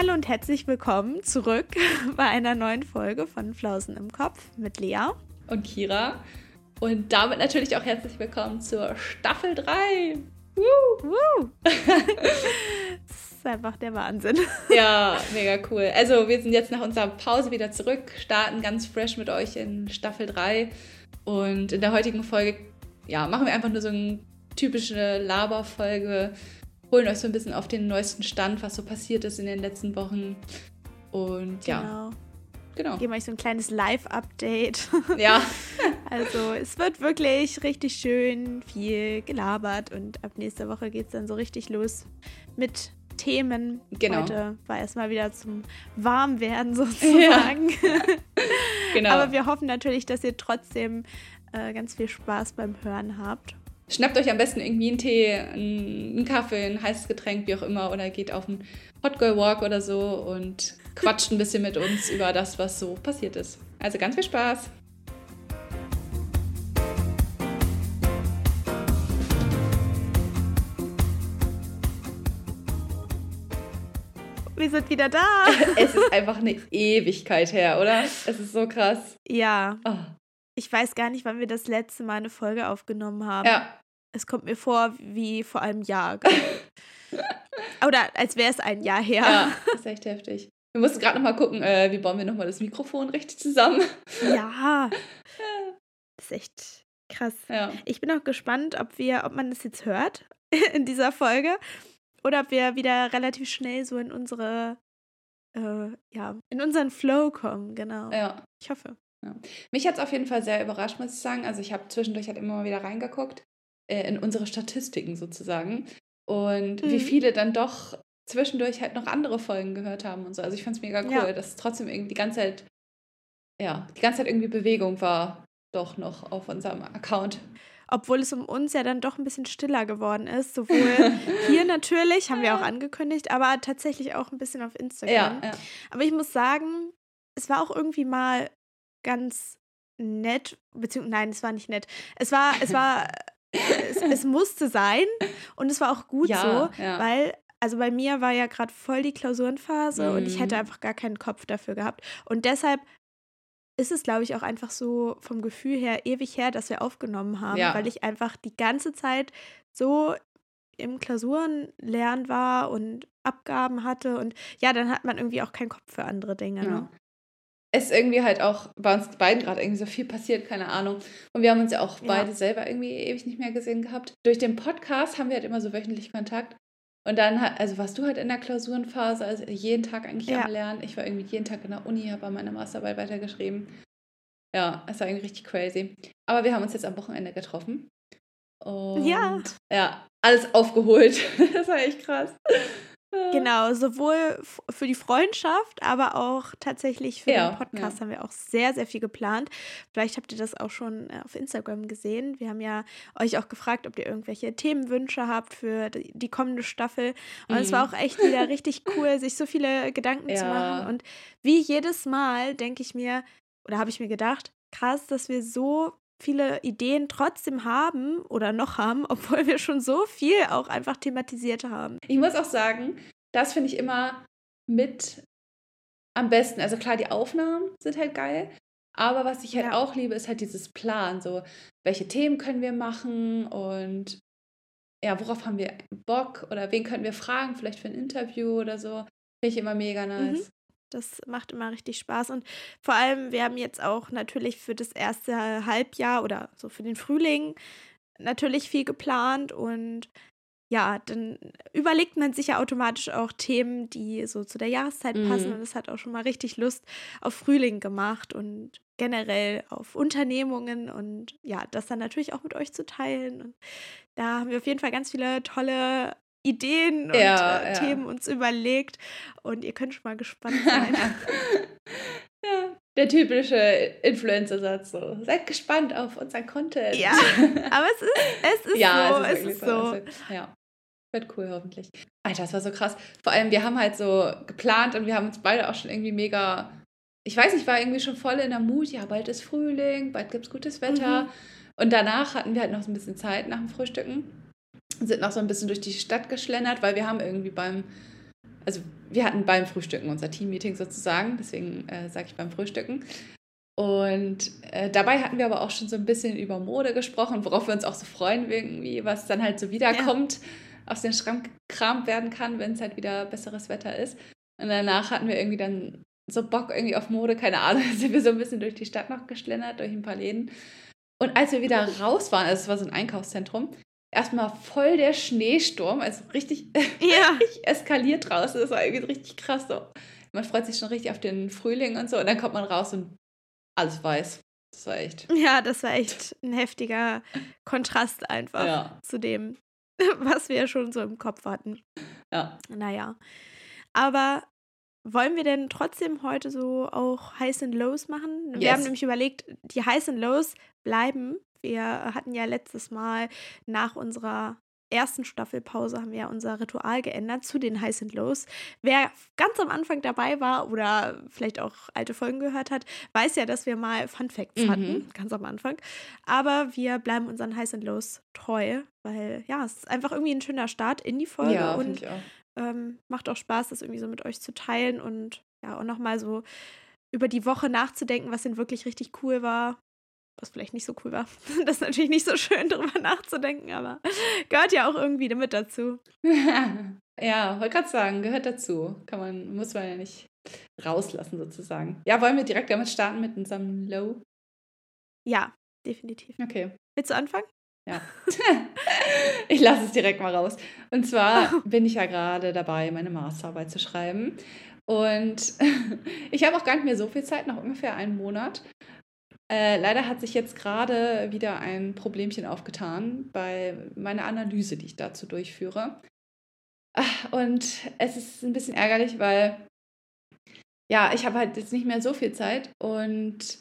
Hallo und herzlich willkommen zurück bei einer neuen Folge von Flausen im Kopf mit Lea und Kira. Und damit natürlich auch herzlich willkommen zur Staffel 3. Woo! Woo! das ist einfach der Wahnsinn. Ja, mega cool. Also wir sind jetzt nach unserer Pause wieder zurück, starten ganz fresh mit euch in Staffel 3. Und in der heutigen Folge, ja, machen wir einfach nur so eine typische Laberfolge holen euch so ein bisschen auf den neuesten Stand, was so passiert ist in den letzten Wochen. Und ja. Genau. Genau. Geben euch so ein kleines Live-Update. Ja. also es wird wirklich richtig schön viel gelabert und ab nächster Woche geht es dann so richtig los mit Themen. Genau. Heute war erstmal wieder zum Warmwerden sozusagen. Ja. genau. Aber wir hoffen natürlich, dass ihr trotzdem äh, ganz viel Spaß beim Hören habt. Schnappt euch am besten irgendwie einen Tee, einen Kaffee, ein heißes Getränk, wie auch immer, oder geht auf einen Hot Girl Walk oder so und quatscht ein bisschen mit uns über das, was so passiert ist. Also ganz viel Spaß! Wir sind wieder da. es ist einfach eine Ewigkeit her, oder? Es ist so krass. Ja. Oh. Ich weiß gar nicht, wann wir das letzte Mal eine Folge aufgenommen haben. Ja. Es kommt mir vor wie vor einem Jahr. Oder als wäre es ein Jahr her. Ja, das ist echt heftig. Wir mussten gerade nochmal gucken, äh, wie bauen wir nochmal das Mikrofon richtig zusammen. Ja. Das ist echt krass. Ja. Ich bin auch gespannt, ob wir, ob man das jetzt hört in dieser Folge. Oder ob wir wieder relativ schnell so in unsere, äh, ja, in unseren Flow kommen, genau. Ja. Ich hoffe. Ja. Mich hat es auf jeden Fall sehr überrascht, muss ich sagen. Also ich habe zwischendurch halt immer mal wieder reingeguckt äh, in unsere Statistiken sozusagen. Und mhm. wie viele dann doch zwischendurch halt noch andere Folgen gehört haben und so. Also ich fand es mega cool, ja. dass trotzdem irgendwie die ganze Zeit, ja, die ganze Zeit irgendwie Bewegung war doch noch auf unserem Account. Obwohl es um uns ja dann doch ein bisschen stiller geworden ist. Sowohl hier natürlich, haben wir auch angekündigt, aber tatsächlich auch ein bisschen auf Instagram. Ja, ja. Aber ich muss sagen, es war auch irgendwie mal ganz nett, beziehungsweise nein, es war nicht nett. Es war, es war es, es, musste sein und es war auch gut ja, so, ja. weil also bei mir war ja gerade voll die Klausurenphase mhm. und ich hätte Mhm. einfach gar keinen Kopf dafür gehabt. Und deshalb ist es, glaube ich, auch einfach so vom Gefühl her ewig her, dass wir aufgenommen haben, Ja. weil ich einfach die ganze Zeit so im Klausurenlernen war und Abgaben hatte und ja, dann hat man irgendwie auch keinen Kopf für andere Dinge. Ne? Es ist irgendwie halt auch bei uns beiden gerade irgendwie so viel passiert, keine Ahnung. Und wir haben uns ja auch Ja. beide selber irgendwie ewig nicht mehr gesehen gehabt. Durch den Podcast haben wir halt immer so wöchentlich Kontakt. Und dann, also warst du halt in der Klausurenphase, also jeden Tag eigentlich Ja. am Lernen. Ich war irgendwie jeden Tag in der Uni, habe an meiner Masterarbeit weitergeschrieben. Ja, es war irgendwie richtig crazy. Aber wir haben uns jetzt am Wochenende getroffen. Und Ja. ja, alles aufgeholt. Das war echt krass. Genau, sowohl für die Freundschaft, aber auch tatsächlich für Ja, den Podcast ja. haben wir auch sehr, sehr viel geplant. Vielleicht habt ihr das auch schon äh, auf Instagram gesehen. Wir haben ja euch auch gefragt, ob ihr irgendwelche Themenwünsche habt für die kommende Staffel. Und es war Mhm. auch echt wieder richtig cool, sich so viele Gedanken zu Ja. machen. Und wie jedes Mal denke ich mir, oder habe ich mir gedacht, krass, dass wir so viele Ideen trotzdem haben oder noch haben, obwohl wir schon so viel auch einfach thematisiert haben. Ich muss auch sagen, das finde ich immer mit am besten. Also klar, die Aufnahmen sind halt geil. Aber was ich halt Ja. auch liebe, ist halt dieses Plan. So, welche Themen können wir machen und ja, worauf haben wir Bock oder wen können wir fragen, vielleicht für ein Interview oder so. Finde ich immer mega nice. Das macht immer richtig Spaß. Und vor allem, wir haben jetzt auch natürlich für das erste Halbjahr oder so für den Frühling natürlich viel geplant. Und ja, dann überlegt man sich ja automatisch auch Themen, die so zu der Jahreszeit passen. Mhm. Und es hat auch schon mal richtig Lust auf Frühling gemacht und generell auf Unternehmungen und ja, das dann natürlich auch mit euch zu teilen. Und da haben wir auf jeden Fall ganz viele tolle Ideen und Ja, äh, ja. Themen uns überlegt. Und ihr könnt schon mal gespannt sein. ja, der typische Influencer-Satz so. Seid gespannt auf unseren Content. Ja, aber es ist, es ist ja, so, es ist, es ist so. Wird, ja. Wird cool, hoffentlich. Alter, das war so krass. Vor allem, wir haben halt so geplant und wir haben uns beide auch schon irgendwie mega. Ich weiß nicht, war irgendwie schon voll in der Mut. Ja, bald ist Frühling, bald gibt es gutes Wetter. Mhm. Und danach hatten wir halt noch so ein bisschen Zeit nach dem Frühstücken. Sind noch so ein bisschen durch die Stadt geschlendert, weil wir haben irgendwie beim. Also, wir hatten beim Frühstücken unser Teammeeting sozusagen, deswegen äh, sage ich beim Frühstücken. Und äh, dabei hatten wir aber auch schon so ein bisschen über Mode gesprochen, worauf wir uns auch so freuen, irgendwie, was dann halt so wiederkommt, ja. aus dem Schrank gekramt werden kann, wenn es halt wieder besseres Wetter ist. Und danach hatten wir irgendwie dann so Bock irgendwie auf Mode, keine Ahnung, sind wir so ein bisschen durch die Stadt noch geschlendert, durch ein paar Läden. Und als wir wieder raus waren, also es war so ein Einkaufszentrum, erstmal voll der Schneesturm, also richtig, ja. richtig eskaliert draußen. Das war irgendwie richtig krass so. Man freut sich schon richtig auf den Frühling und so und dann kommt man raus und alles weiß. Das war echt. Ja, das war echt ein heftiger Kontrast einfach ja. zu dem, was wir schon so im Kopf hatten. Ja. Naja. Aber wollen wir denn trotzdem heute so auch Highs and Lows machen? Wir haben nämlich überlegt, die Highs and Lows bleiben. Wir hatten ja letztes Mal nach unserer ersten Staffelpause haben wir ja unser Ritual geändert zu den Highs and Lows. Wer ganz am Anfang dabei war oder vielleicht auch alte Folgen gehört hat, weiß ja, dass wir mal Fun Facts mhm. hatten, ganz am Anfang. Aber wir bleiben unseren Highs and Lows treu, weil ja, es ist einfach irgendwie ein schöner Start in die Folge ja, und ähm, macht auch Spaß, das irgendwie so mit euch zu teilen und ja, auch nochmal so über die Woche nachzudenken, was denn wirklich richtig cool war was vielleicht nicht so cool war. Das ist natürlich nicht so schön, darüber nachzudenken, aber gehört ja auch irgendwie damit dazu. ja, wollte gerade sagen, gehört dazu. Kann man, muss man ja nicht rauslassen sozusagen. Ja, wollen wir direkt damit starten mit unserem Low? Ja, definitiv. Okay. Willst du anfangen? Ja. ich lasse es direkt mal raus. Und zwar bin ich ja gerade dabei, meine Masterarbeit zu schreiben. Und ich habe auch gar nicht mehr so viel Zeit, noch ungefähr einen Monat. Äh, leider hat sich jetzt gerade wieder ein Problemchen aufgetan bei meiner Analyse, die ich dazu durchführe. Ach, und es ist ein bisschen ärgerlich, weil ja, ich habe halt jetzt nicht mehr so viel Zeit und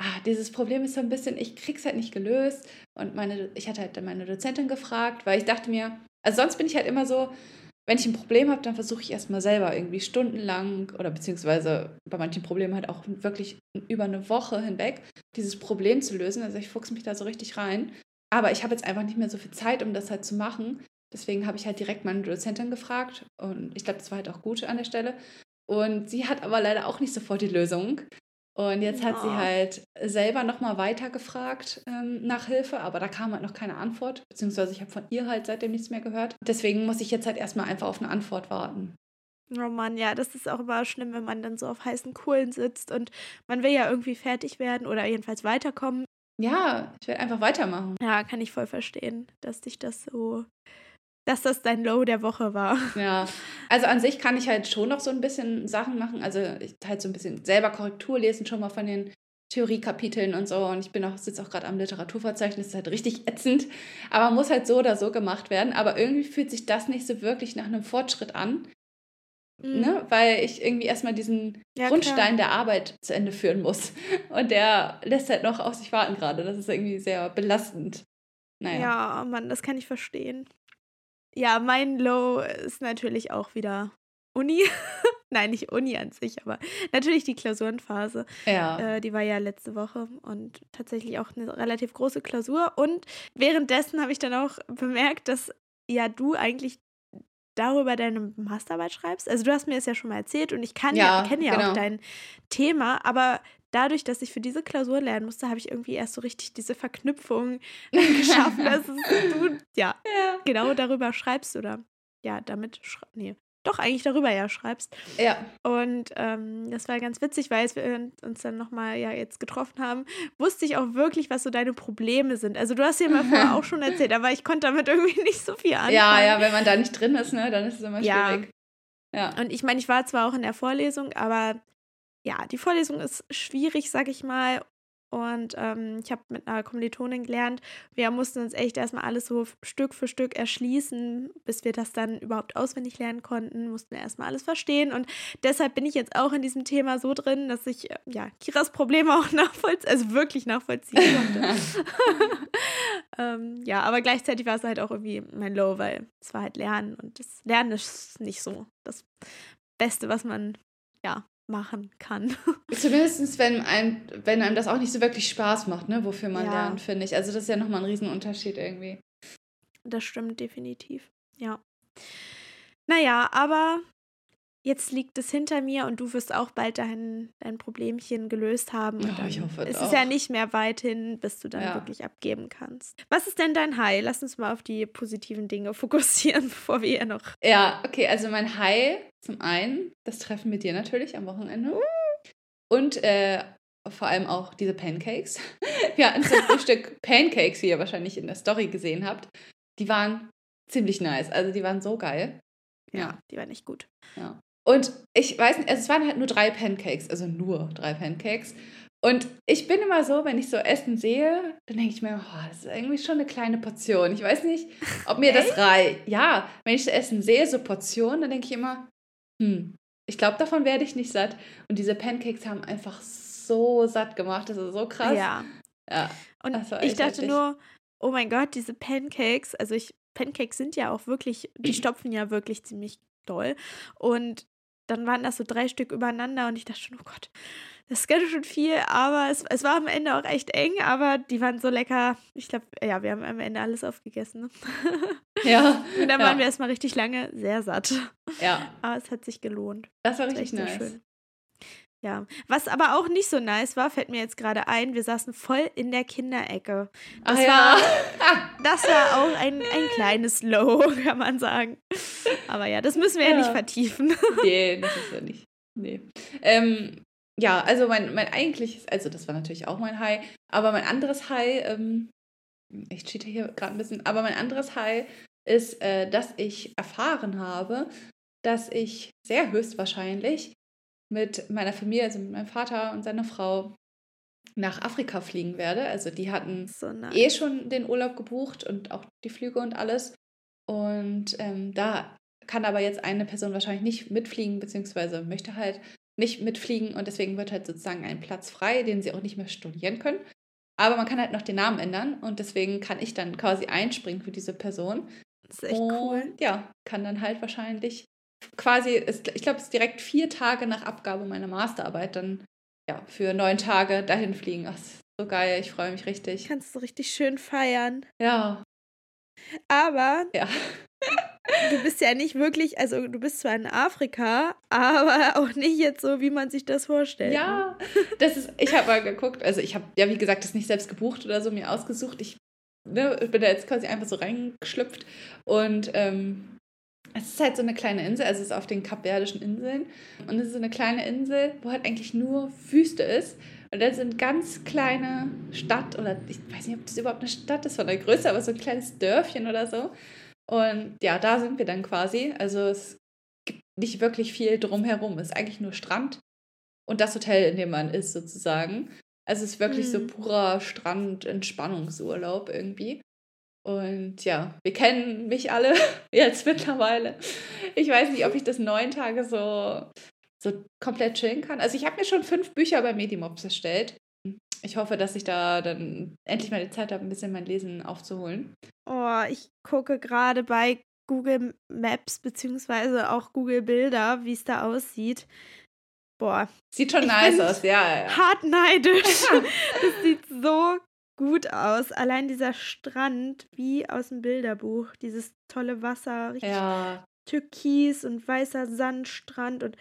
ah, dieses Problem ist so ein bisschen, ich krieg's halt nicht gelöst und meine, ich hatte halt meine Dozentin gefragt, weil ich dachte mir, also sonst bin ich halt immer so, wenn ich ein Problem habe, dann versuche ich erstmal selber irgendwie stundenlang oder beziehungsweise bei manchen Problemen halt auch wirklich über eine Woche hinweg dieses Problem zu lösen. Also ich fuchse mich da so richtig rein. Aber ich habe jetzt einfach nicht mehr so viel Zeit, um das halt zu machen. Deswegen habe ich halt direkt meine Dozentin gefragt und ich glaube, das war halt auch gut an der Stelle. Und sie hat aber leider auch nicht sofort die Lösung. Und jetzt hat sie halt selber nochmal weiter gefragt ähm, nach Hilfe, aber da kam halt noch keine Antwort, beziehungsweise ich habe von ihr halt seitdem nichts mehr gehört. Deswegen muss ich jetzt halt erstmal einfach auf eine Antwort warten. Oh Mann, ja, das ist auch immer schlimm, wenn man dann so auf heißen Kohlen sitzt und man will ja irgendwie fertig werden oder jedenfalls weiterkommen. Ja, ich will einfach weitermachen. Ja, kann ich voll verstehen, dass dich das so dass das dein Low der Woche war. Ja, also an sich kann ich halt schon noch so ein bisschen Sachen machen. Also ich halt so ein bisschen selber Korrektur lesen, schon mal von den Theoriekapiteln und so. Und ich bin auch, sitze auch gerade am Literaturverzeichnis, das ist halt richtig ätzend. Aber muss halt so oder so gemacht werden. Aber irgendwie fühlt sich das nicht so wirklich nach einem Fortschritt an. Mhm. Ne? Weil ich irgendwie erstmal diesen ja, Grundstein klar. der Arbeit zu Ende führen muss. Und der lässt halt noch auf sich warten gerade. Das ist irgendwie sehr belastend. Naja. Ja, Mann, das kann ich verstehen. Ja, mein Low ist natürlich auch wieder Uni. Nein, nicht Uni an sich, aber natürlich die Klausurenphase. Ja. Äh, die war ja letzte Woche und tatsächlich auch eine relativ große Klausur. Und währenddessen habe ich dann auch bemerkt, dass ja du eigentlich darüber deine Masterarbeit schreibst. Also du hast mir das ja schon mal erzählt und ich kann ja, ja kenne ja genau. auch dein Thema, aber dadurch, dass ich für diese Klausur lernen musste, habe ich irgendwie erst so richtig diese Verknüpfung geschaffen, dass du ja, ja, genau darüber schreibst oder ja, damit, nee, doch eigentlich darüber ja schreibst. Ja. Und ähm, das war ganz witzig, weil wir uns dann nochmal ja jetzt getroffen haben, wusste ich auch wirklich, was so deine Probleme sind. Also du hast ja mal vorher auch schon erzählt, aber ich konnte damit irgendwie nicht so viel anfangen. Ja, ja, wenn man da nicht drin ist, ne, dann ist es immer schwierig. Ja. ja. Und ich meine, ich war zwar auch in der Vorlesung, aber ja, die Vorlesung ist schwierig, sag ich mal. Und ähm, ich habe mit einer Kommilitonin gelernt, wir mussten uns echt erstmal alles so Stück für Stück erschließen, bis wir das dann überhaupt auswendig lernen konnten, mussten wir erstmal alles verstehen. Und deshalb bin ich jetzt auch in diesem Thema so drin, dass ich äh, ja Kiras Probleme auch nachvollziehen, also wirklich nachvollziehen konnte. ähm, ja, aber gleichzeitig war es halt auch irgendwie mein Low, weil es war halt Lernen und das Lernen ist nicht so das Beste, was man ja machen kann. Zumindest, wenn einem, wenn einem das auch nicht so wirklich Spaß macht, ne, wofür man ja. lernt, finde ich. Also das ist ja nochmal ein Riesenunterschied irgendwie. Das stimmt definitiv, ja. Naja, aber jetzt liegt es hinter mir und du wirst auch bald dein, dein Problemchen gelöst haben. Und Ja, ich hoffe es ist ja nicht mehr weit hin, bis du dann Ja. wirklich abgeben kannst. Was ist denn dein High? Lass uns mal auf die positiven Dinge fokussieren, bevor wir ja noch. Ja, okay, also mein High zum einen, das Treffen mit dir natürlich am Wochenende. Und äh, vor allem auch diese Pancakes. Wir hatten zum Frühstück Pancakes, wie ihr wahrscheinlich in der Story gesehen habt. Die waren ziemlich nice. Also die waren so geil. Ja. Die war nicht gut. Ja. Und ich weiß nicht, also es waren halt nur drei Pancakes, also nur drei Pancakes. Und ich bin immer so, wenn ich so Essen sehe, dann denke ich mir, oh, das ist irgendwie schon eine kleine Portion. Ich weiß nicht, ob mir das reicht. Ja, wenn ich so Essen sehe, so Portionen, dann denke ich immer, hm, ich glaube, davon werde ich nicht satt. Und diese Pancakes haben einfach so satt gemacht. Das ist so krass. Ja. Ja. Und ich dachte nur, oh mein Gott, diese Pancakes, also ich, Pancakes sind ja auch wirklich, die stopfen ja wirklich ziemlich doll. Und dann waren das so drei Stück übereinander und ich dachte schon, oh Gott, das ist ganz schön viel, aber es, es war am Ende auch echt eng, aber die waren so lecker. Ich glaube, ja, wir haben am Ende alles aufgegessen. Ne? Ja. Und dann ja. waren wir erstmal richtig lange sehr satt. ja, Aber es hat sich gelohnt. das war Das war richtig echt sehr nice. schön. Ja, was aber auch nicht so nice war, fällt mir jetzt gerade ein, wir saßen voll in der Kinderecke. Ach Das ja. Das war auch ein, ein kleines Low, kann man sagen. Aber ja, das müssen wir ja, Ja. nicht vertiefen. Nee, das ist ja nicht. Nee. Ähm, ja, also mein, mein eigentliches, also das war natürlich auch mein High, aber mein anderes High, ähm, ich cheate hier gerade ein bisschen, aber mein anderes High ist, äh, dass ich erfahren habe, dass ich sehr höchstwahrscheinlich mit meiner Familie, also mit meinem Vater und seiner Frau, nach Afrika fliegen werde. Also die hatten So nice. eh schon den Urlaub gebucht und auch die Flüge und alles. Und ähm, da kann aber jetzt eine Person wahrscheinlich nicht mitfliegen, beziehungsweise möchte halt nicht mitfliegen und deswegen wird halt sozusagen ein Platz frei, den sie auch nicht mehr studieren können. Aber man kann halt noch den Namen ändern und deswegen kann ich dann quasi einspringen für diese Person. Das ist echt und cool. ja, kann dann halt wahrscheinlich quasi, ist, ich glaube, es ist direkt vier Tage nach Abgabe meiner Masterarbeit dann ja für neun Tage dahin fliegen. Ach, das ist so geil, ich freue mich richtig. Kannst du richtig schön feiern. Ja, Aber ja. du bist ja nicht wirklich, also du bist zwar in Afrika, aber auch nicht jetzt so, wie man sich das vorstellt. ne? Ja, das ist, ich habe mal geguckt, also ich habe ja, wie gesagt, das nicht selbst gebucht oder so mir ausgesucht. Ich ne, bin da jetzt quasi einfach so reingeschlüpft und ähm, es ist halt so eine kleine Insel, also es ist auf den Kapverdischen Inseln und es ist so eine kleine Insel, wo halt eigentlich nur Wüste ist und da sind ganz kleine Stadt oder ich weiß nicht, ob das überhaupt eine Stadt ist von der Größe, aber so ein kleines Dörfchen oder so und ja, da sind wir dann quasi, also es gibt nicht wirklich viel drumherum, es ist eigentlich nur Strand und das Hotel, in dem man ist, sozusagen. Also es ist wirklich so Mhm. purer Strand-Entspannungsurlaub irgendwie. Und ja, wir kennen mich alle jetzt mittlerweile. Ich weiß nicht, ob ich das neun Tage so, so komplett chillen kann. Also ich habe mir schon fünf Bücher bei Medimops erstellt. Ich hoffe, dass ich da dann endlich mal die Zeit habe, ein bisschen mein Lesen aufzuholen. Oh, ich gucke gerade bei Google Maps beziehungsweise auch Google Bilder, wie es da aussieht. Boah, Sieht schon Ich nice aus, ja, ja. hart neidisch. das sieht so gut aus. Allein dieser Strand, wie aus dem Bilderbuch. Dieses tolle Wasser, richtig Ja, türkis und weißer Sandstrand und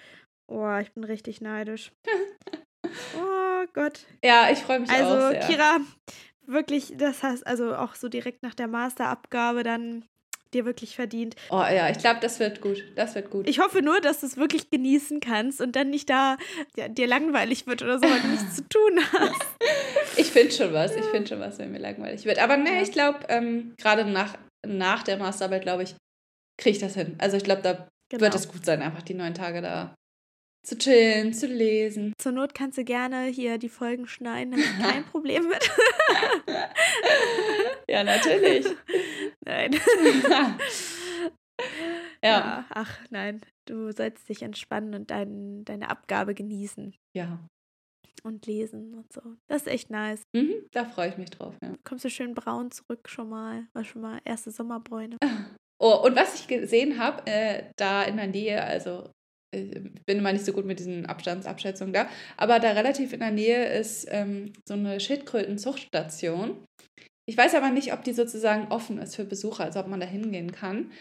oh, ich bin richtig neidisch. Oh Gott. ja ich freue mich auch Also, sehr. Kira, wirklich, das hast also auch so direkt nach der Masterabgabe dann dir wirklich verdient. Oh ja, ich glaube, das wird gut. Das wird gut. Ich hoffe nur, dass du es wirklich genießen kannst und dann nicht da ja, dir langweilig wird oder so, weil du nichts zu tun hast. Ich finde schon was. Ich finde schon was, wenn mir langweilig wird. Aber ne, Ja. ich glaube, ähm, gerade nach, nach der Masterarbeit, glaube ich, kriege ich das hin. Also ich glaube, da Genau. wird es gut sein, einfach die neun Tage da zu chillen, zu lesen. Zur Not kannst du gerne hier die Folgen schneiden, da ist kein Problem mit. ja, natürlich. Nein. ja. Ach nein, du sollst dich entspannen und dein, deine Abgabe genießen Ja. und lesen und so. Das ist echt nice. Mhm, da freue ich mich drauf, ja. Kommst du schön braun zurück schon mal. War schon mal erste Sommerbräune. Oh, und was ich gesehen habe, äh, da in der Nähe, also ich bin immer nicht so gut mit diesen Abstandsabschätzungen da, aber da relativ in der Nähe ist ähm, so eine Schildkrötenzuchtstation. Ich weiß aber nicht, ob die sozusagen offen ist für Besucher, also ob man da hingehen kann.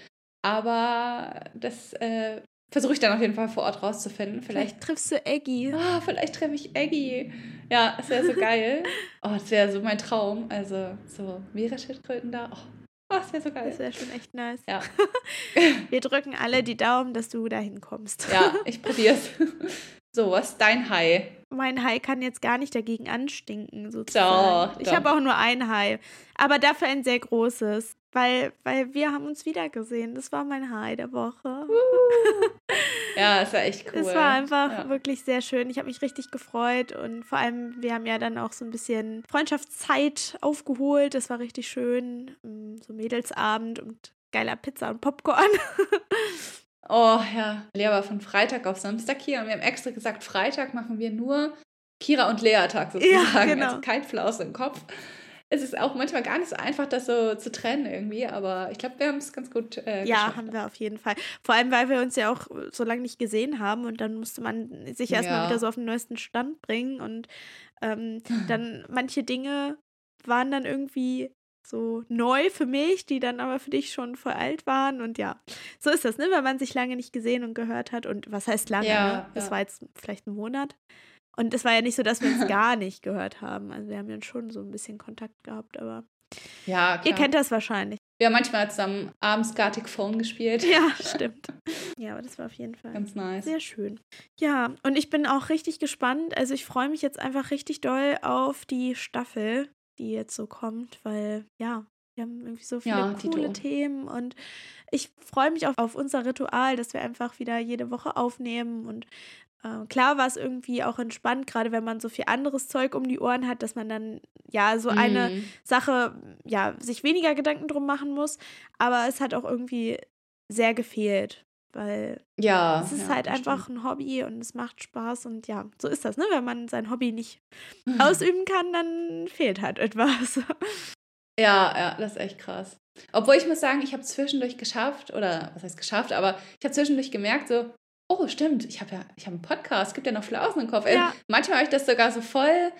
Aber das äh, versuche ich dann auf jeden Fall vor Ort rauszufinden. Vielleicht, vielleicht triffst du Eggy. Oh, vielleicht treffe ich Eggy. Ja, das wäre so geil. Oh, das wäre so mein Traum. Also so Meeresschildkröten da. Oh, oh das wäre so geil. Das wäre schon echt nice. Ja. Wir drücken alle die Daumen, dass du da hinkommst. Ja, ich probier's. So, was ist dein Hai? Mein Hai kann jetzt gar nicht dagegen anstinken, sozusagen. Doch, ich habe auch nur ein Hai, aber dafür ein sehr großes, weil, weil wir haben uns wieder gesehen. Das war mein Hai der Woche. Uh. ja, es war echt cool. Es war einfach ja. wirklich sehr schön. Ich habe mich richtig gefreut und vor allem, wir haben ja dann auch so ein bisschen Freundschaftszeit aufgeholt. Das war richtig schön. Mm, so Mädelsabend und geiler Pizza und Popcorn. Oh ja, Lea war von Freitag auf Samstag hier und wir haben extra gesagt, Freitag machen wir nur Kira und Lea-Tag sozusagen. Ja, genau. Also kein Flaus im Kopf. Es ist auch manchmal gar nicht so einfach, das so zu trennen irgendwie, aber ich glaube, wir haben es ganz gut äh, Ja, haben wir auf jeden Fall. Vor allem, weil wir uns ja auch so lange nicht gesehen haben und dann musste man sich erstmal ja. wieder so auf den neuesten Stand bringen und ähm, dann manche Dinge waren dann irgendwie so neu für mich, die dann aber für dich schon voll alt waren. Und ja, so ist das, ne? Wenn man sich lange nicht gesehen und gehört hat. Und was heißt lange? Ja, ne? Das ja. war jetzt vielleicht ein Monat. Und es war ja nicht so, dass wir uns gar nicht gehört haben. Also wir haben ja schon so ein bisschen Kontakt gehabt, aber ja, klar. ihr kennt das wahrscheinlich. Wir haben manchmal zusammen abends Gartic Phone gespielt. Ja, stimmt. Ja, aber das war auf jeden Fall ganz nice. Sehr schön. Ja, und ich bin auch richtig gespannt. Also ich freue mich jetzt einfach richtig doll auf die Staffel die jetzt so kommt, weil ja, wir haben irgendwie so viele ja, coole Themen und ich freue mich auch auf unser Ritual, dass wir einfach wieder jede Woche aufnehmen und äh, klar war es irgendwie auch entspannt, gerade wenn man so viel anderes Zeug um die Ohren hat, dass man dann ja so eine mhm. Sache ja sich weniger Gedanken drum machen muss, aber es hat auch irgendwie sehr gefehlt weil ja, es ist ja, halt einfach stimmt. ein Hobby und es macht Spaß und ja, so ist das, ne? Wenn man sein Hobby nicht ausüben kann, dann fehlt halt etwas. Ja, ja, das ist echt krass. Obwohl ich muss sagen, ich habe zwischendurch geschafft, oder was heißt geschafft, aber ich habe zwischendurch gemerkt, so, oh, stimmt, ich habe ja, ich habe einen Podcast, es gibt ja noch Flausen im Kopf. Ja. Manchmal habe ich das sogar so voll,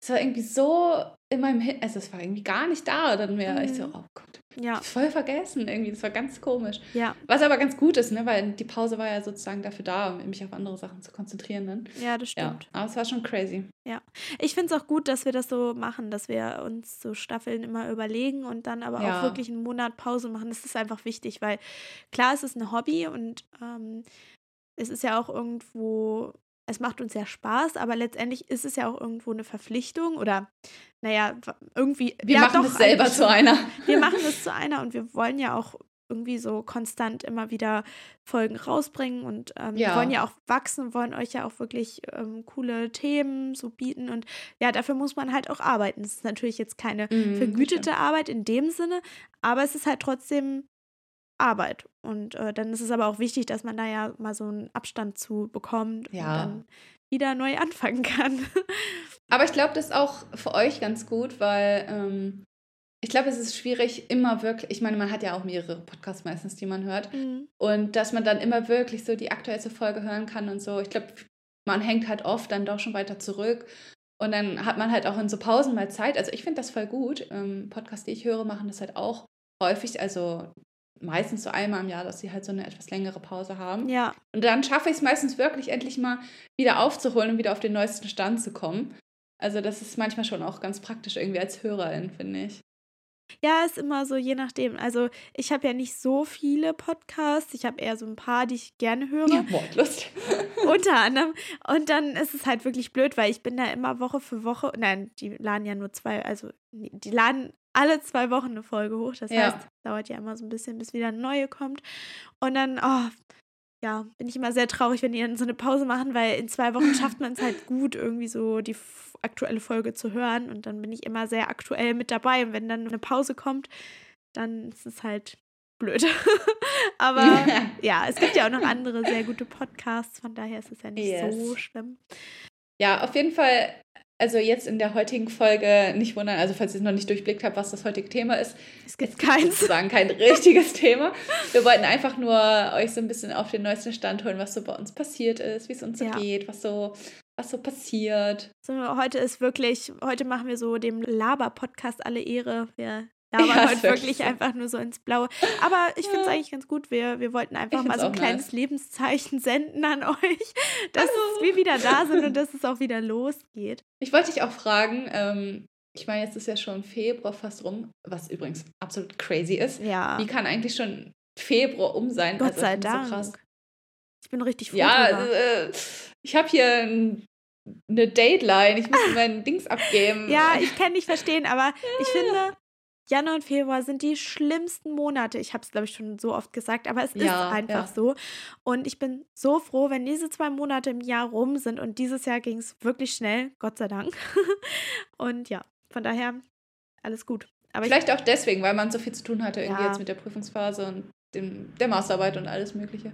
es war irgendwie so in meinem Hin also es war irgendwie gar nicht da. Dann wäre mhm. ich so, oh Gott, ja. Voll vergessen irgendwie. Das war ganz komisch. Ja. Was aber ganz gut ist, ne? weil die Pause war ja sozusagen dafür da, um mich auf andere Sachen zu konzentrieren. Dann. Ja, das stimmt. Ja, aber es war schon crazy. Ja. Ich finde es auch gut, dass wir das so machen, dass wir uns so Staffeln immer überlegen und dann aber ja. auch wirklich einen Monat Pause machen. Das ist einfach wichtig, weil klar, es ist ein Hobby und ähm, es ist ja auch irgendwo es macht uns ja Spaß, aber letztendlich ist es ja auch irgendwo eine Verpflichtung oder naja, irgendwie. Wir ja, machen es selber zu einer. Wir machen es zu einer und wir wollen ja auch irgendwie so konstant immer wieder Folgen rausbringen und ähm, ja. wollen ja auch wachsen, wollen euch ja auch wirklich ähm, coole Themen so bieten und ja, dafür muss man halt auch arbeiten. Es ist natürlich jetzt keine mhm, vergütete Arbeit in dem Sinne, aber es ist halt trotzdem Arbeit. Und äh, dann ist es aber auch wichtig, dass man da ja mal so einen Abstand zu bekommt ja. und dann wieder neu anfangen kann. aber ich glaube, das ist auch für euch ganz gut, weil ähm, ich glaube, es ist schwierig, immer wirklich, ich meine, man hat ja auch mehrere Podcasts meistens, die man hört. Mhm. Und dass man dann immer wirklich so die aktuellste Folge hören kann und so. Ich glaube, man hängt halt oft dann doch schon weiter zurück. Und dann hat man halt auch in so Pausen mal Zeit. Also ich finde das voll gut. Ähm, Podcasts, die ich höre, machen das halt auch häufig. Also meistens so einmal im Jahr, dass sie halt so eine etwas längere Pause haben. Ja. Und dann schaffe ich es meistens wirklich endlich mal wieder aufzuholen und wieder auf den neuesten Stand zu kommen. Also das ist manchmal schon auch ganz praktisch irgendwie als Hörerin, finde ich. Ja, ist immer so, je nachdem. Also ich habe ja nicht so viele Podcasts. Ich habe eher so ein paar, die ich gerne höre. Ja, Mordlust. Unter anderem. Und dann ist es halt wirklich blöd, weil ich bin da immer Woche für Woche. Nein, die laden ja nur zwei, also die laden alle zwei Wochen eine Folge hoch. Das ja. heißt, dauert ja immer so ein bisschen, bis wieder eine neue kommt. Und dann, oh, ja, bin ich immer sehr traurig, wenn die dann so eine Pause machen, weil in zwei Wochen schafft man es halt gut, irgendwie so die aktuelle Folge zu hören. Und dann bin ich immer sehr aktuell mit dabei. Und wenn dann eine Pause kommt, dann ist es halt blöd. Aber ja. ja. es gibt ja auch noch andere sehr gute Podcasts, von daher ist es ja nicht yes. so schlimm. Ja, auf jeden Fall also jetzt in der heutigen Folge nicht wundern, also falls ihr es noch nicht durchblickt habt, was das heutige Thema ist. Es gibt keins. Sozusagen kein richtiges Thema. Wir wollten einfach nur euch so ein bisschen auf den neuesten Stand holen, was so bei uns passiert ist, wie es uns so ja. geht, was so, was so passiert. So, heute ist wirklich, heute machen wir so dem Laber-Podcast alle Ehre. Wir labern ja, heute wirklich so. einfach nur so ins Blaue. Aber ich finde es eigentlich ganz gut. Wir, wir wollten einfach mal so ein kleines nice. Lebenszeichen senden an euch, dass also. wir wieder da sind und dass es auch wieder losgeht. Ich wollte dich auch fragen, ähm, ich meine, jetzt ist ja schon Februar fast rum, was übrigens absolut crazy ist. Ja. Wie kann eigentlich schon Februar um sein? Gott also, sei Dank. So ich bin richtig froh. Ja, äh, ich habe hier ein, eine Deadline. Ich muss mein Dings abgeben. Ja, ich kann nicht verstehen, aber ich finde, Januar und Februar sind die schlimmsten Monate. Ich habe es, glaube ich, schon so oft gesagt, aber es ja, ist einfach ja. so. Und ich bin so froh, wenn diese zwei Monate im Jahr rum sind. Und dieses Jahr ging es wirklich schnell, Gott sei Dank. und ja, von daher alles gut. Aber Vielleicht auch deswegen, weil man so viel zu tun hatte, irgendwie ja. jetzt mit der Prüfungsphase und dem, der Masterarbeit und alles Mögliche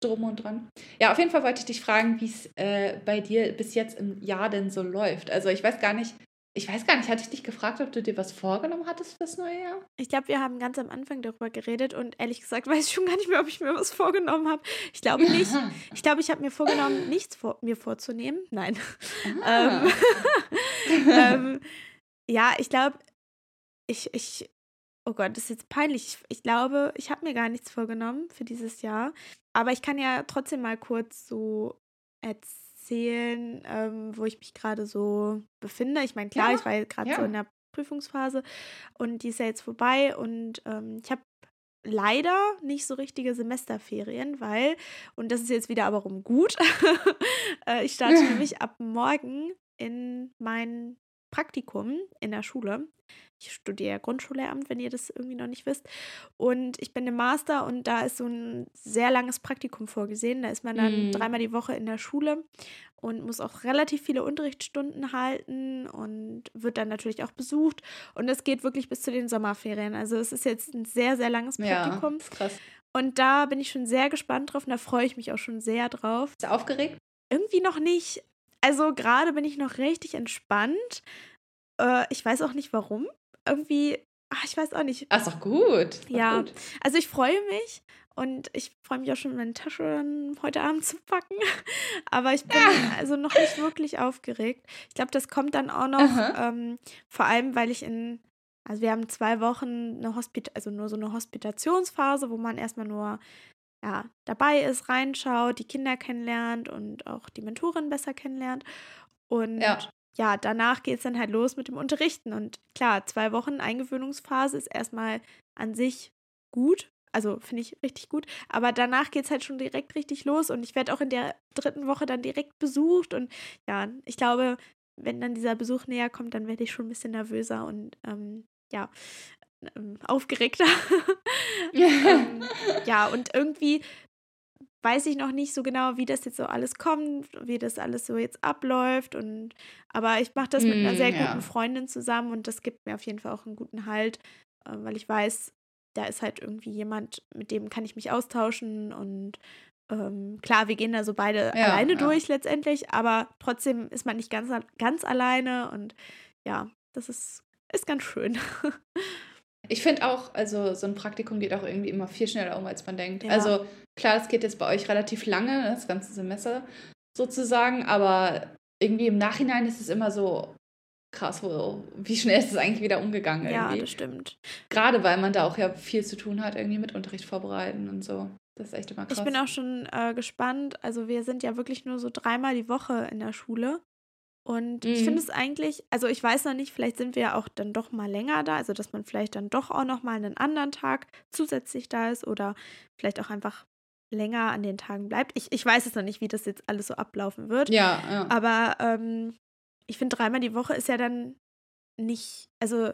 drum und dran. Ja, auf jeden Fall wollte ich dich fragen, wie es äh, bei dir bis jetzt im Jahr denn so läuft. Also ich weiß gar nicht, ich weiß gar nicht, hatte ich dich gefragt, ob du dir was vorgenommen hattest fürs neue Jahr? Ich glaube, wir haben ganz am Anfang darüber geredet und ehrlich gesagt weiß ich schon gar nicht mehr, ob ich mir was vorgenommen habe. Ich glaube nicht. Ich glaube, ich habe mir vorgenommen, nichts vor mir vorzunehmen. Nein. Ah. ähm, ähm, ja, ich glaube, ich, ich, oh Gott, das ist jetzt peinlich. Ich, ich glaube, ich habe mir gar nichts vorgenommen für dieses Jahr. Aber ich kann ja trotzdem mal kurz so erzählen erzählen, ähm, wo ich mich gerade so befinde. Ich meine, klar, ja, ich war gerade ja. so in der Prüfungsphase und die ist ja jetzt vorbei und ähm, ich habe leider nicht so richtige Semesterferien, weil, und das ist jetzt wieder aber rum gut, äh, ich starte nämlich ab morgen in mein Praktikum in der Schule. Ich studiere Grundschullehramt, wenn ihr das irgendwie noch nicht wisst. Und ich bin im Master und da ist so ein sehr langes Praktikum vorgesehen. Da ist man dann mm. dreimal die Woche in der Schule und muss auch relativ viele Unterrichtsstunden halten und wird dann natürlich auch besucht. Und es geht wirklich bis zu den Sommerferien. Also es ist jetzt ein sehr, sehr langes Praktikum. Ja, krass. Und da bin ich schon sehr gespannt drauf und da freue ich mich auch schon sehr drauf. Bist du aufgeregt? Irgendwie noch nicht. Also gerade bin ich noch richtig entspannt. Äh, ich weiß auch nicht warum. Irgendwie, ach, ich weiß auch nicht. Ach, ist doch gut. Ja, gut. also ich freue mich und ich freue mich auch schon, meine Tasche dann heute Abend zu packen. Aber ich bin ja. also noch nicht wirklich aufgeregt. Ich glaube, das kommt dann auch noch, ähm, vor allem, weil ich in, also wir haben zwei Wochen eine Hospit also nur so eine Hospitationsphase, wo man erstmal nur ja, dabei ist, reinschaut, die Kinder kennenlernt und auch die Mentorin besser kennenlernt. Und ja, ja danach geht es dann halt los mit dem Unterrichten. Und klar, zwei Wochen Eingewöhnungsphase ist erstmal an sich gut. Also finde ich richtig gut. Aber danach geht es halt schon direkt richtig los. Und ich werde auch in der dritten Woche dann direkt besucht. Und ja, ich glaube, wenn dann dieser Besuch näher kommt, dann werde ich schon ein bisschen nervöser und ähm, ja, ähm, aufgeregter. ähm, ja, und irgendwie weiß ich noch nicht so genau, wie das jetzt so alles kommt, wie das alles so jetzt abläuft. Und aber ich mache das mit einer mm, sehr ja. guten Freundin zusammen und das gibt mir auf jeden Fall auch einen guten Halt, äh, weil ich weiß, da ist halt irgendwie jemand, mit dem kann ich mich austauschen und ähm, klar, wir gehen da so beide ja, alleine ja. durch letztendlich, aber trotzdem ist man nicht ganz, ganz alleine und ja, das ist, ist ganz schön. Ich finde auch, also so ein Praktikum geht auch irgendwie immer viel schneller um, als man denkt. Ja. Also klar, es geht jetzt bei euch relativ lange, das ganze Semester sozusagen, aber irgendwie im Nachhinein ist es immer so krass, wo, wie schnell ist es eigentlich wieder umgegangen. Irgendwie. Ja, das stimmt. Gerade weil man da auch ja viel zu tun hat, irgendwie mit Unterricht vorbereiten und so. Das ist echt immer krass. Ich bin auch schon äh, gespannt. Also wir sind ja wirklich nur so dreimal die Woche in der Schule. Und mhm. ich finde es eigentlich, also ich weiß noch nicht, vielleicht sind wir ja auch dann doch mal länger da, also dass man vielleicht dann doch auch noch mal einen anderen Tag zusätzlich da ist oder vielleicht auch einfach länger an den Tagen bleibt. Ich, ich weiß es noch nicht, wie das jetzt alles so ablaufen wird. Ja, ja. Aber ähm, ich finde, dreimal die Woche ist ja dann nicht, also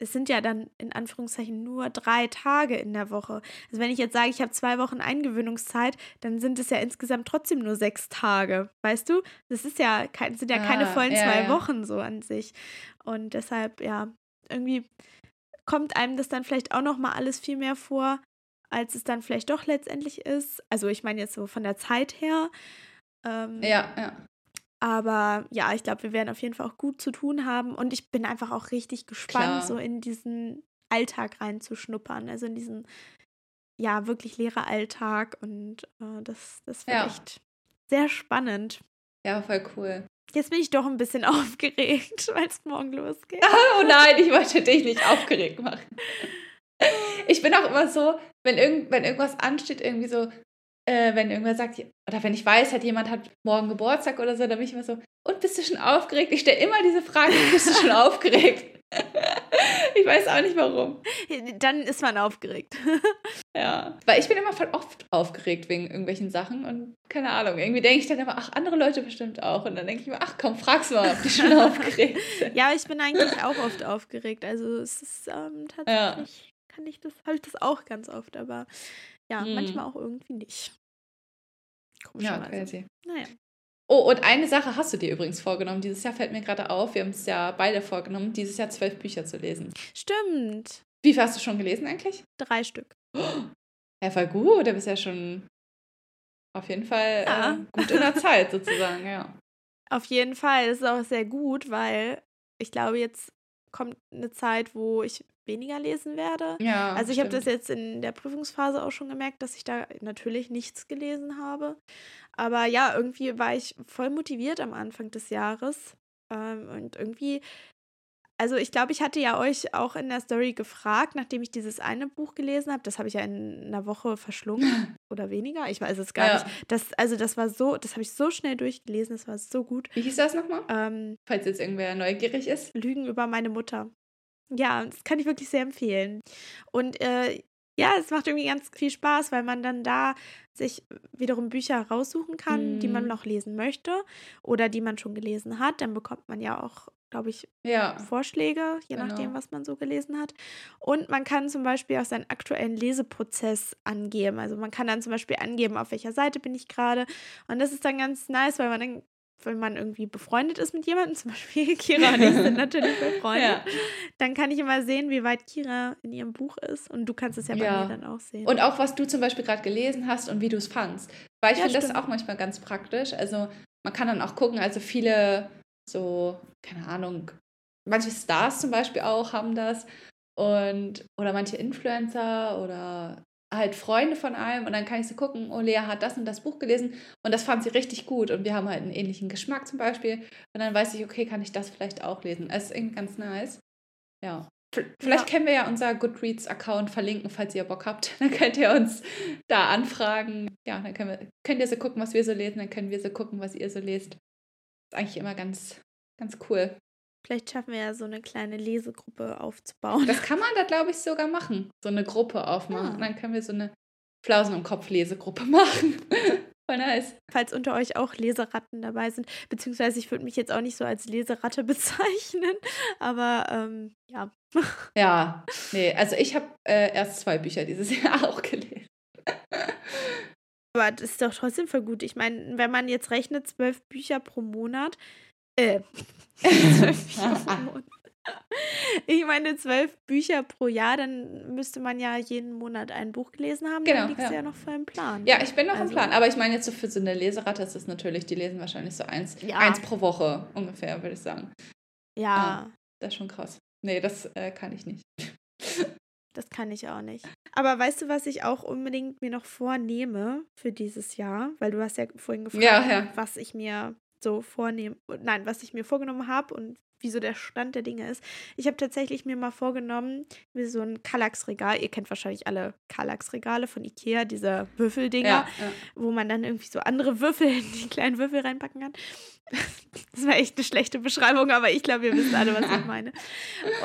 es sind ja dann in Anführungszeichen nur drei Tage in der Woche. Also wenn ich jetzt sage, ich habe zwei Wochen Eingewöhnungszeit, dann sind es ja insgesamt trotzdem nur sechs Tage. Weißt du? Das ist ja kein, sind ja ah, keine vollen ja, zwei ja. Wochen so an sich. Und deshalb, ja, irgendwie kommt einem das dann vielleicht auch nochmal alles viel mehr vor, als es dann vielleicht doch letztendlich ist. Also ich meine jetzt so von der Zeit her. Ähm, ja, ja. Aber ja, ich glaube, wir werden auf jeden Fall auch gut zu tun haben. Und ich bin einfach auch richtig gespannt, Klar. so in diesen Alltag reinzuschnuppern. Also in diesen, ja, wirklich leeren Alltag. Und äh, das, das wird ja. echt sehr spannend. Ja, voll cool. Jetzt bin ich doch ein bisschen aufgeregt, weil es morgen losgeht. Oh nein, ich wollte dich nicht aufgeregt machen. Ich bin auch immer so, wenn, irgend, wenn irgendwas ansteht, irgendwie so, äh, wenn irgendwer sagt, oder wenn ich weiß, hat jemand hat morgen Geburtstag oder so, dann bin ich immer so, und bist du schon aufgeregt? Ich stelle immer diese Frage, bist du schon aufgeregt? ich weiß auch nicht warum. Dann ist man aufgeregt. ja, weil ich bin immer voll oft aufgeregt wegen irgendwelchen Sachen und keine Ahnung, irgendwie denke ich dann immer, ach, andere Leute bestimmt auch. Und dann denke ich mir, ach komm, frag's mal, ob die schon aufgeregt sind. Ja, ich bin eigentlich auch oft aufgeregt. Also es ist ähm, tatsächlich, ja. kann ich das, habe ich das auch ganz oft, aber ja, hm. manchmal auch irgendwie nicht. Ja, crazy. Naja. Oh, und eine Sache hast du dir übrigens vorgenommen. Dieses Jahr fällt mir gerade auf, wir haben es ja beide vorgenommen, dieses Jahr zwölf Bücher zu lesen. Stimmt. Wie viel hast du schon gelesen eigentlich? Drei Stück. Ja, voll gut. Du bist ja schon auf jeden Fall ja. äh, gut in der Zeit sozusagen, ja. Auf jeden Fall. Das ist auch sehr gut, weil ich glaube, jetzt kommt eine Zeit, wo ich weniger lesen werde. Ja, also ich habe das jetzt in der Prüfungsphase auch schon gemerkt, dass ich da natürlich nichts gelesen habe. Aber ja, irgendwie war ich voll motiviert am Anfang des Jahres. Ähm, und irgendwie, also ich glaube, ich hatte ja euch auch in der Story gefragt, nachdem ich dieses eine Buch gelesen habe. Das habe ich ja in einer Woche verschlungen oder weniger. Ich weiß es gar ja. nicht. Das, also das war so, das habe ich so schnell durchgelesen, das war so gut. Wie hieß das nochmal? Ähm, Falls jetzt irgendwer neugierig ist. Lügen über meine Mutter. Ja, das kann ich wirklich sehr empfehlen. Und äh, ja, es macht irgendwie ganz viel Spaß, weil man dann da sich wiederum Bücher raussuchen kann, mm. die man mhm. noch lesen möchte oder die man schon gelesen hat. Dann bekommt man ja auch, glaube ich, ja. Vorschläge, je genau. nachdem, was man so gelesen hat. Und man kann zum Beispiel auch seinen aktuellen Leseprozess angeben. Also man kann dann zum Beispiel angeben, auf welcher Seite bin ich gerade. Und das ist dann ganz nice, weil man dann wenn man irgendwie befreundet ist mit jemandem, zum Beispiel Kira und ich sind natürlich befreundet, ja. dann kann ich immer sehen, wie weit Kira in ihrem Buch ist. Und du kannst es ja bei ja. mir dann auch sehen. Und auch, was du zum Beispiel gerade gelesen hast und wie du es fandst. Weil ich ja, finde das auch manchmal ganz praktisch. Also man kann dann auch gucken, also viele so, keine Ahnung, manche Stars zum Beispiel auch haben das. Und, oder manche Influencer oder halt Freunde von einem und dann kann ich so gucken, oh, Lea hat das und das Buch gelesen und das fand sie richtig gut und wir haben halt einen ähnlichen Geschmack zum Beispiel und dann weiß ich, okay, kann ich das vielleicht auch lesen. Es ist irgendwie ganz nice. Ja. Vielleicht ja. können wir ja unser Goodreads-Account verlinken, falls ihr Bock habt. Dann könnt ihr uns da anfragen. Ja, dann können wir, könnt ihr so gucken, was wir so lesen, dann können wir so gucken, was ihr so lest. Ist eigentlich immer ganz, ganz cool. Vielleicht schaffen wir ja so eine kleine Lesegruppe aufzubauen. Das kann man da, glaube ich, sogar machen. So eine Gruppe aufmachen. Und dann können wir so eine Flausen im Kopf Lesegruppe machen. Voll nice. Falls unter euch auch Leseratten dabei sind, beziehungsweise ich würde mich jetzt auch nicht so als Leseratte bezeichnen, aber ähm, ja. Ja, nee, also ich habe äh, erst zwei Bücher dieses Jahr auch gelesen. aber das ist doch trotzdem voll gut. Ich meine, wenn man jetzt rechnet, zwölf Bücher pro Monat, äh, ich meine, zwölf Bücher pro Jahr, dann müsste man ja jeden Monat ein Buch gelesen haben. Genau, dann liegt ja. ja noch voll im Plan. Ja, ich bin noch also. im Plan. Aber ich meine, jetzt so für so eine Leseratte ist es natürlich, die lesen wahrscheinlich so eins, ja. eins pro Woche ungefähr, würde ich sagen. Ja. Ah, das ist schon krass. Nee, das äh, kann ich nicht. Das kann ich auch nicht. Aber weißt du, was ich auch unbedingt mir noch vornehme für dieses Jahr? Weil du hast ja vorhin gefragt, ja, ja. was ich mir so vornehmen, nein, was ich mir vorgenommen habe und wie so der Stand der Dinge ist. Ich habe tatsächlich mir mal vorgenommen, wie so ein Kallax-Regal. Ihr kennt wahrscheinlich alle Kallax-Regale von Ikea, diese Würfeldinger, ja, ja. wo man dann irgendwie so andere Würfel in die kleinen Würfel reinpacken kann. Das war echt eine schlechte Beschreibung, aber ich glaube, ihr wisst alle, was ich meine.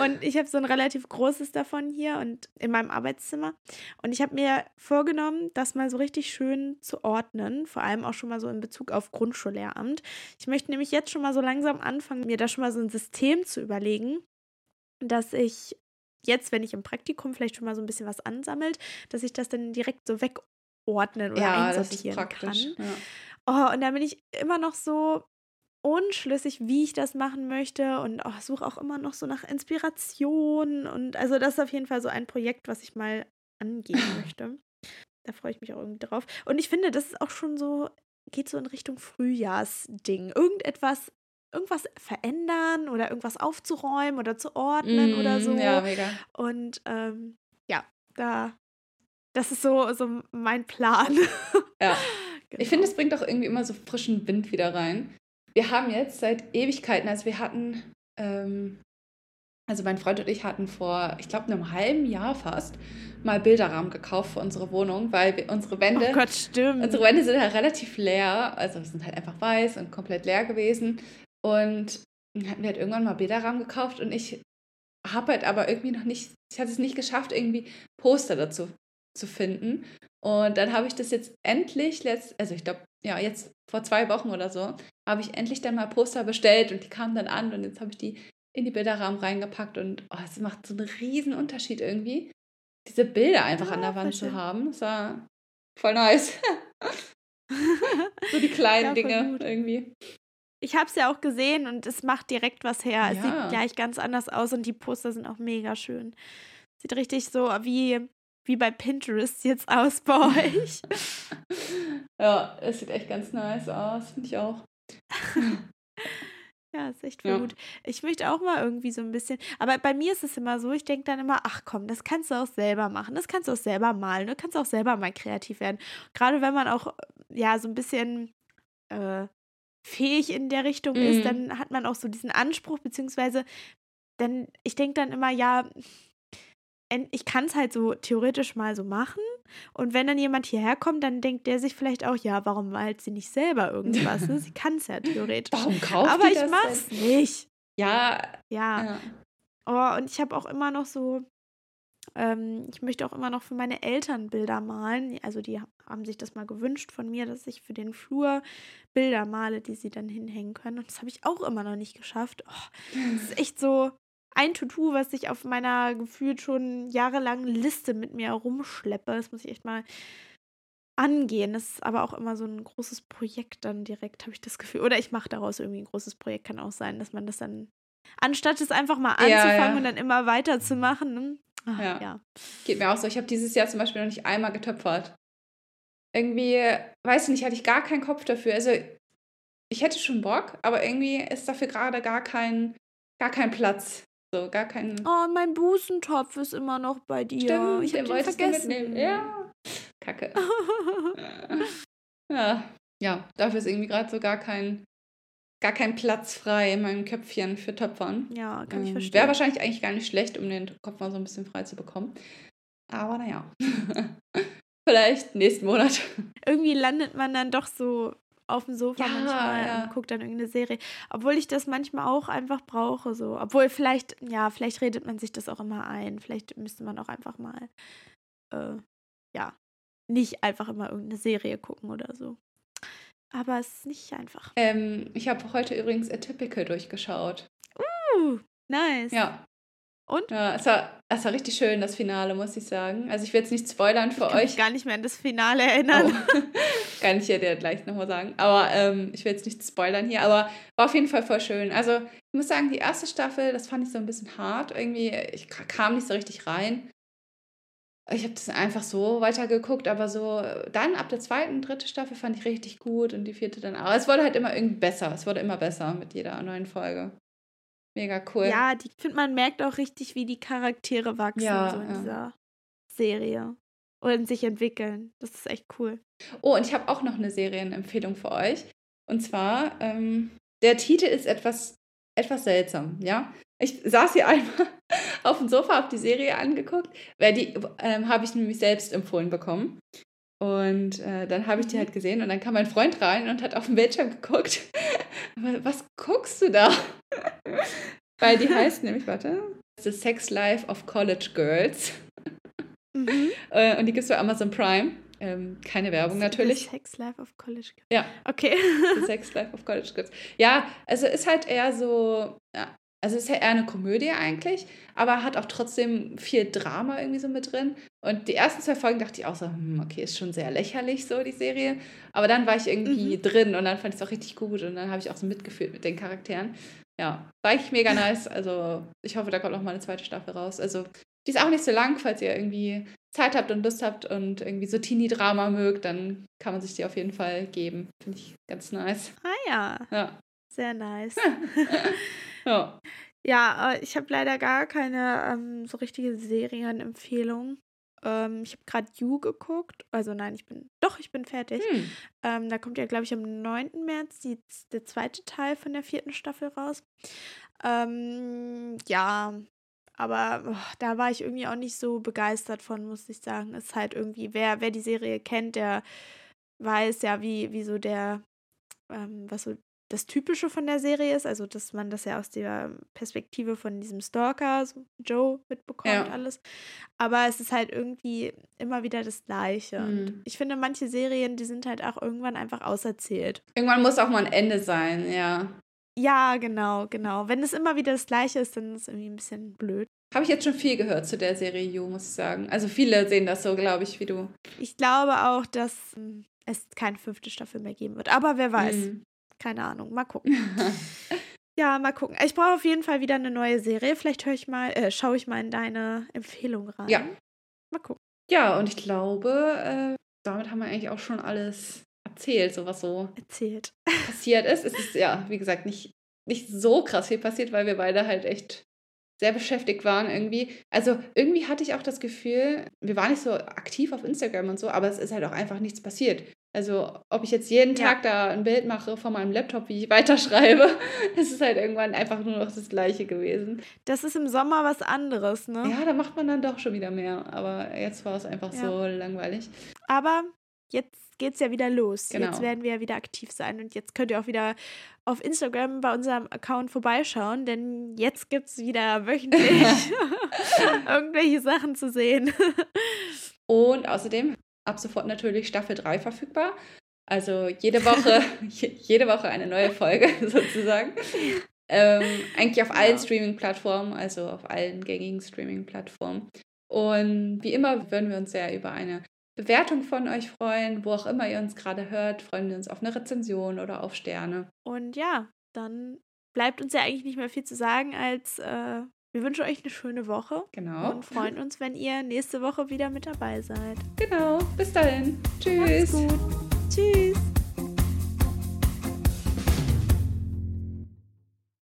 Und ich habe so ein relativ großes davon hier und in meinem Arbeitszimmer. Und ich habe mir vorgenommen, das mal so richtig schön zu ordnen, vor allem auch schon mal so in Bezug auf Grundschullehramt. Ich möchte nämlich jetzt schon mal so langsam anfangen, mir da schon mal so ein System zu überlegen, dass ich jetzt, wenn ich im Praktikum vielleicht schon mal so ein bisschen was ansammelt, dass ich das dann direkt so wegordnen oder ja, einsortieren kann. Ja. Oh, und da bin ich immer noch so unschlüssig, wie ich das machen möchte und oh, suche auch immer noch so nach Inspiration und also das ist auf jeden Fall so ein Projekt, was ich mal angehen möchte. Da freue ich mich auch irgendwie drauf. Und ich finde, das ist auch schon so, geht so in Richtung Frühjahrsding. Irgendetwas, irgendwas verändern oder irgendwas aufzuräumen oder zu ordnen mm, oder so. Ja, mega. Und ähm, ja, da, das ist so, so mein Plan. Ja. Genau. Ich finde, es bringt auch irgendwie immer so frischen Wind wieder rein. Wir haben jetzt seit Ewigkeiten, also wir hatten, ähm, also mein Freund und ich hatten vor, ich glaube, einem halben Jahr fast mal Bilderrahmen gekauft für unsere Wohnung, weil wir, unsere Wände, oh Gott, stimmt. unsere Wände sind halt relativ leer, also sind halt einfach weiß und komplett leer gewesen. Und dann hatten wir halt irgendwann mal Bilderrahmen gekauft und ich habe halt aber irgendwie noch nicht, ich hatte es nicht geschafft, irgendwie Poster dazu zu finden. Und dann habe ich das jetzt endlich, letzt, also ich glaube, ja, jetzt vor zwei Wochen oder so, habe ich endlich dann mal Poster bestellt und die kamen dann an und jetzt habe ich die in die Bilderrahmen reingepackt und oh, es macht so einen riesen Unterschied irgendwie, diese Bilder einfach ja, an der Wand zu haben. Das war voll nice. so die kleinen ja, Dinge gut. irgendwie. Ich habe es ja auch gesehen und es macht direkt was her. Ja. Es sieht gleich ganz anders aus und die Poster sind auch mega schön. Sieht richtig so wie, wie bei Pinterest jetzt aus bei euch. ja, es sieht echt ganz nice aus, finde ich auch. Ja, ist echt ja. gut. Ich möchte auch mal irgendwie so ein bisschen, aber bei mir ist es immer so, ich denke dann immer, ach komm, das kannst du auch selber machen, das kannst du auch selber malen, du kannst auch selber mal kreativ werden. Gerade wenn man auch, ja, so ein bisschen äh, fähig in der Richtung mhm. ist, dann hat man auch so diesen Anspruch, beziehungsweise, dann, ich denke dann immer, ja, ich kann es halt so theoretisch mal so machen. Und wenn dann jemand hierher kommt, dann denkt der sich vielleicht auch, ja, warum malt sie nicht selber irgendwas? Ne? Sie kann es ja theoretisch. Warum kauft Aber ich mach's denn? nicht. Ja. Ja. ja. Oh, und ich habe auch immer noch so, ähm, ich möchte auch immer noch für meine Eltern Bilder malen. Also die haben sich das mal gewünscht von mir, dass ich für den Flur Bilder male, die sie dann hinhängen können. Und das habe ich auch immer noch nicht geschafft. Oh, das ist echt so, ein To-Do, was ich auf meiner gefühlt schon jahrelangen Liste mit mir herumschleppe. Das muss ich echt mal angehen. Das ist aber auch immer so ein großes Projekt dann direkt, habe ich das Gefühl. Oder ich mache daraus irgendwie ein großes Projekt. Kann auch sein, dass man das dann, anstatt es einfach mal anzufangen ja, ja. und dann immer weiterzumachen. Ne? Ach, ja. ja. Geht mir auch so. Ich habe dieses Jahr zum Beispiel noch nicht einmal getöpfert. Irgendwie, weiß ich nicht, hatte ich gar keinen Kopf dafür. Also ich hätte schon Bock, aber irgendwie ist dafür gerade gar kein, gar kein Platz. So, gar keinen. Oh, mein Busentopf ist immer noch bei dir. Stimmt, ich habe den vergessen. Mitnehmen. Ja. Kacke. ja. Ja, dafür ist irgendwie gerade so gar kein, gar kein Platz frei in meinem Köpfchen für Töpfern. Ja, kann ähm, ich verstehen. Wäre wahrscheinlich eigentlich gar nicht schlecht, um den Kopf mal so ein bisschen frei zu bekommen. Aber naja. Vielleicht nächsten Monat. Irgendwie landet man dann doch so auf dem Sofa ja, manchmal ja. und gucke dann irgendeine Serie. Obwohl ich das manchmal auch einfach brauche. So. Obwohl vielleicht, ja, vielleicht redet man sich das auch immer ein. Vielleicht müsste man auch einfach mal, äh, ja, nicht einfach immer irgendeine Serie gucken oder so. Aber es ist nicht einfach. Ähm, ich habe heute übrigens Atypical durchgeschaut. Uh, nice. Ja, und? Ja, es war, es war richtig schön, das Finale, muss ich sagen. Also ich will jetzt nicht spoilern für ich kann euch. Mich gar nicht mehr an das Finale erinnern. Oh. kann ich ja dir gleich nochmal sagen. Aber ähm, ich will jetzt nicht spoilern hier. Aber war auf jeden Fall voll schön. Also ich muss sagen, die erste Staffel, das fand ich so ein bisschen hart. Irgendwie, ich kam nicht so richtig rein. Ich habe das einfach so weitergeguckt, aber so dann ab der zweiten, dritten Staffel fand ich richtig gut und die vierte dann auch. Es wurde halt immer irgendwie besser. Es wurde immer besser mit jeder neuen Folge. Mega cool. Ja, ich finde, man merkt auch richtig, wie die Charaktere wachsen ja, so in ja. dieser Serie und sich entwickeln. Das ist echt cool. Oh, und ich habe auch noch eine Serienempfehlung für euch. Und zwar, ähm, der Titel ist etwas, etwas seltsam, ja. Ich saß hier einmal auf dem Sofa, habe die Serie angeguckt, weil die ähm, habe ich nämlich selbst empfohlen bekommen. Und äh, dann habe ich die mhm. halt gesehen und dann kam mein Freund rein und hat auf den Bildschirm geguckt. Was guckst du da? Weil die heißt nämlich, warte, The Sex Life of College Girls. Mhm. Äh, und die gibt es bei Amazon Prime. Ähm, keine Werbung natürlich. The Sex Life of College Girls. Ja. Okay. The Sex Life of College Girls. Ja, also ist halt eher so, ja, also ist ja eher eine Komödie eigentlich, aber hat auch trotzdem viel Drama irgendwie so mit drin. Und die ersten zwei Folgen dachte ich auch so, hm, okay, ist schon sehr lächerlich so die Serie. Aber dann war ich irgendwie mhm. drin und dann fand ich es auch richtig gut und dann habe ich auch so mitgefühlt mit den Charakteren. Ja, war ich mega nice. Also ich hoffe, da kommt noch mal eine zweite Staffel raus. Also die ist auch nicht so lang, falls ihr irgendwie Zeit habt und Lust habt und irgendwie so Teenie-Drama mögt, dann kann man sich die auf jeden Fall geben. Finde ich ganz nice. Ah ja. Ja. Sehr nice. ja. Ja, äh, ich habe leider gar keine ähm, so richtige Serienempfehlung. Ähm, ich habe gerade You geguckt. Also nein, ich bin. Doch, ich bin fertig. Hm. Ähm, da kommt ja, glaube ich, am 9. März die, der zweite Teil von der vierten Staffel raus. Ähm, ja, aber oh, da war ich irgendwie auch nicht so begeistert von, muss ich sagen. Es ist halt irgendwie, wer, wer die Serie kennt, der weiß ja, wie, wie so der, ähm, was so das Typische von der Serie ist, also dass man das ja aus der Perspektive von diesem Stalker, so Joe, mitbekommt ja. alles. Aber es ist halt irgendwie immer wieder das Gleiche. Mhm. Und ich finde, manche Serien, die sind halt auch irgendwann einfach auserzählt. Irgendwann muss auch mal ein Ende sein, ja. Ja, genau, genau. Wenn es immer wieder das Gleiche ist, dann ist es irgendwie ein bisschen blöd. Habe ich jetzt schon viel gehört zu der Serie You, muss ich sagen. Also viele sehen das so, glaube ich, wie du. Ich glaube auch, dass hm, es keine fünfte Staffel mehr geben wird. Aber wer weiß. Mhm. Keine Ahnung. Mal gucken. ja, mal gucken. Ich brauche auf jeden Fall wieder eine neue Serie. Vielleicht höre ich mal, äh, schaue ich mal in deine Empfehlung rein. Ja. Mal gucken. Ja, und ich glaube, äh, damit haben wir eigentlich auch schon alles erzählt, so was so erzählt. passiert ist. Es ist ja, wie gesagt, nicht, nicht so krass viel passiert, weil wir beide halt echt sehr beschäftigt waren irgendwie. Also irgendwie hatte ich auch das Gefühl, wir waren nicht so aktiv auf Instagram und so, aber es ist halt auch einfach nichts passiert. Also ob ich jetzt jeden ja. Tag da ein Bild mache von meinem Laptop, wie ich weiterschreibe, es ist halt irgendwann einfach nur noch das Gleiche gewesen. Das ist im Sommer was anderes, ne? Ja, da macht man dann doch schon wieder mehr. Aber jetzt war es einfach ja. so langweilig. Aber jetzt geht's ja wieder los. Genau. Jetzt werden wir ja wieder aktiv sein und jetzt könnt ihr auch wieder auf Instagram bei unserem Account vorbeischauen, denn jetzt gibt es wieder wöchentlich irgendwelche Sachen zu sehen. und außerdem ab sofort natürlich Staffel 3 verfügbar. Also jede Woche, jede Woche eine neue Folge sozusagen. Ähm, eigentlich auf allen ja. Streaming-Plattformen, also auf allen gängigen Streaming-Plattformen. Und wie immer würden wir uns sehr über eine Bewertung von euch freuen. Wo auch immer ihr uns gerade hört, freuen wir uns auf eine Rezension oder auf Sterne. Und ja, dann bleibt uns ja eigentlich nicht mehr viel zu sagen, als äh, wir wünschen euch eine schöne Woche. Genau. Und freuen uns, wenn ihr nächste Woche wieder mit dabei seid. Genau. Bis dahin. Tschüss. Macht's gut. Tschüss.